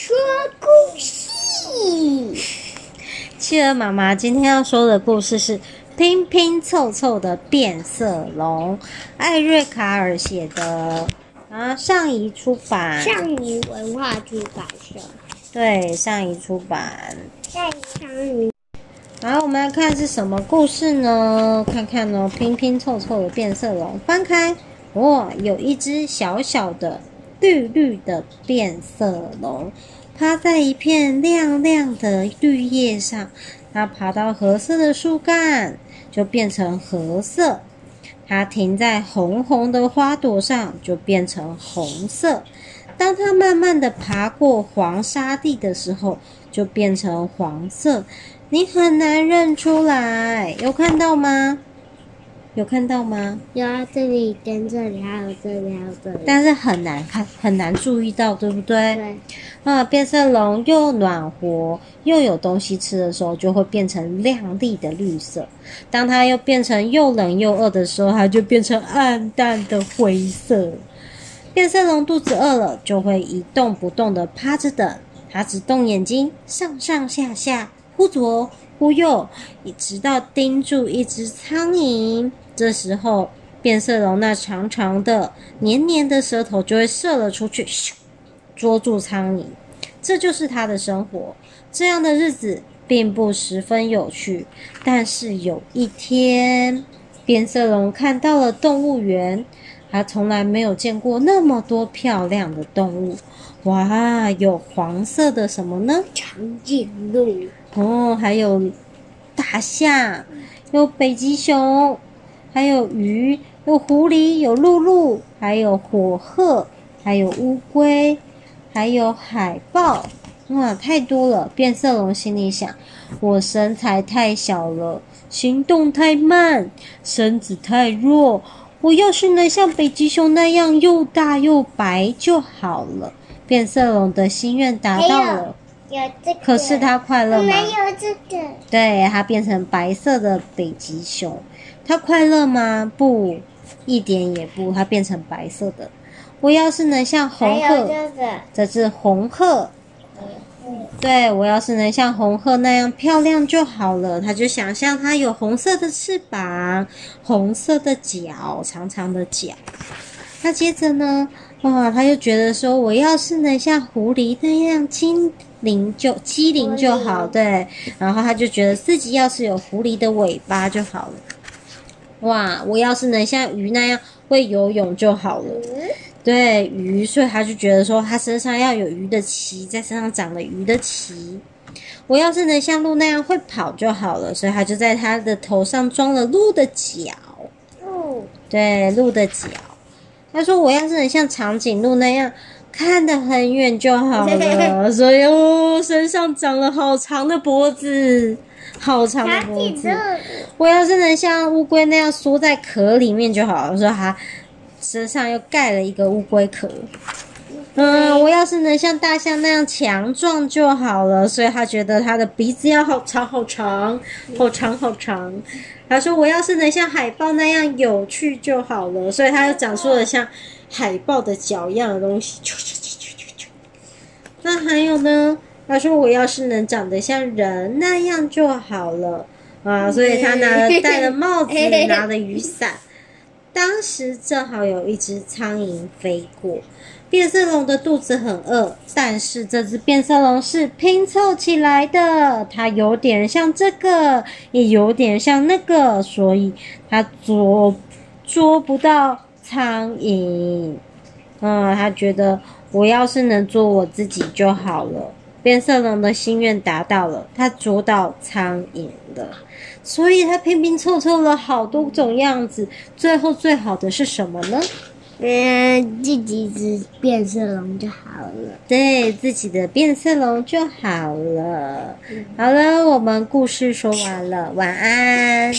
说故事。企鹅妈妈今天要说的故事是《拼拼凑凑的变色龙》，艾瑞卡尔写的，啊，上谊出版，上谊文化出版社。对，上谊出版。上谊。好，我们来看是什么故事呢？看看哦，拼拼凑凑的变色龙，翻开，哇，有一只小小的。绿绿的变色龙趴在一片亮亮的绿叶上，它爬到褐色的树干，就变成褐色；它停在红红的花朵上，就变成红色；当它慢慢的爬过黄沙地的时候，就变成黄色。你很难认出来，有看到吗？有看到吗？有啊，这里跟这里还有这里还有这里，但是很难看，很难注意到，对不对？对。啊，变色龙又暖和又有东西吃的时候，就会变成亮丽的绿色；当它又变成又冷又饿的时候，它就变成暗淡的灰色。变色龙肚子饿了，就会一动不动的趴着等，它只动眼睛，上上下下，忽左忽右，一直到盯住一只苍蝇。这时候，变色龙那长长的、黏黏的舌头就会射了出去，咻，捉住苍蝇。这就是它的生活。这样的日子并不十分有趣。但是有一天，变色龙看到了动物园，它从来没有见过那么多漂亮的动物。哇，有黄色的什么呢？长颈鹿。哦，还有大象，有北极熊。还有鱼，有狐狸，有鹿鹿，还有火鹤，还有乌龟，还有海豹，哇，太多了！变色龙心里想：我身材太小了，行动太慢，身子太弱。我要是能像北极熊那样又大又白就好了。变色龙的心愿达到了，有这个，可是它快乐吗？没有这个。对，它变成白色的北极熊。它快乐吗？不，一点也不。它变成白色的。我要是能像红鹤，这，这只红鹤，对，我要是能像红鹤那样漂亮就好了。他就想象它有红色的翅膀，红色的脚，长长的脚。那接着呢？哇，他就觉得说，我要是能像狐狸那样精灵就机灵就好，对。然后他就觉得自己要是有狐狸的尾巴就好了。哇！我要是能像鱼那样会游泳就好了。对，鱼，所以他就觉得说，他身上要有鱼的鳍，在身上长了鱼的鳍。我要是能像鹿那样会跑就好了，所以他就在他的头上装了鹿的角。哦，对，鹿的角。他说：“我要是能像长颈鹿那样看得很远就好了，所以哦，身上长了好长的脖子。”好长的脖子，我要是能像乌龟那样缩在壳里面就好了。说它身上又盖了一个乌龟壳。嗯，我要是能像大象那样强壮就好了。所以他觉得他的鼻子要好长好长，好长好长。他说我要是能像海豹那样有趣就好了。所以他又长出了像海豹的脚一样的东西。那还有呢？他说：“我要是能长得像人那样就好了啊！”所以他拿了戴了帽子，拿了雨伞。当时正好有一只苍蝇飞过，变色龙的肚子很饿，但是这只变色龙是拼凑起来的，它有点像这个，也有点像那个，所以它捉捉不到苍蝇。嗯，他觉得我要是能做我自己就好了。变色龙的心愿达到了，它捉到苍蝇了，所以它拼拼凑凑了好多种样子，最后最好的是什么呢？嗯，自己只变色龙就好了。对，自己的变色龙就好了。好了，我们故事说完了，晚安。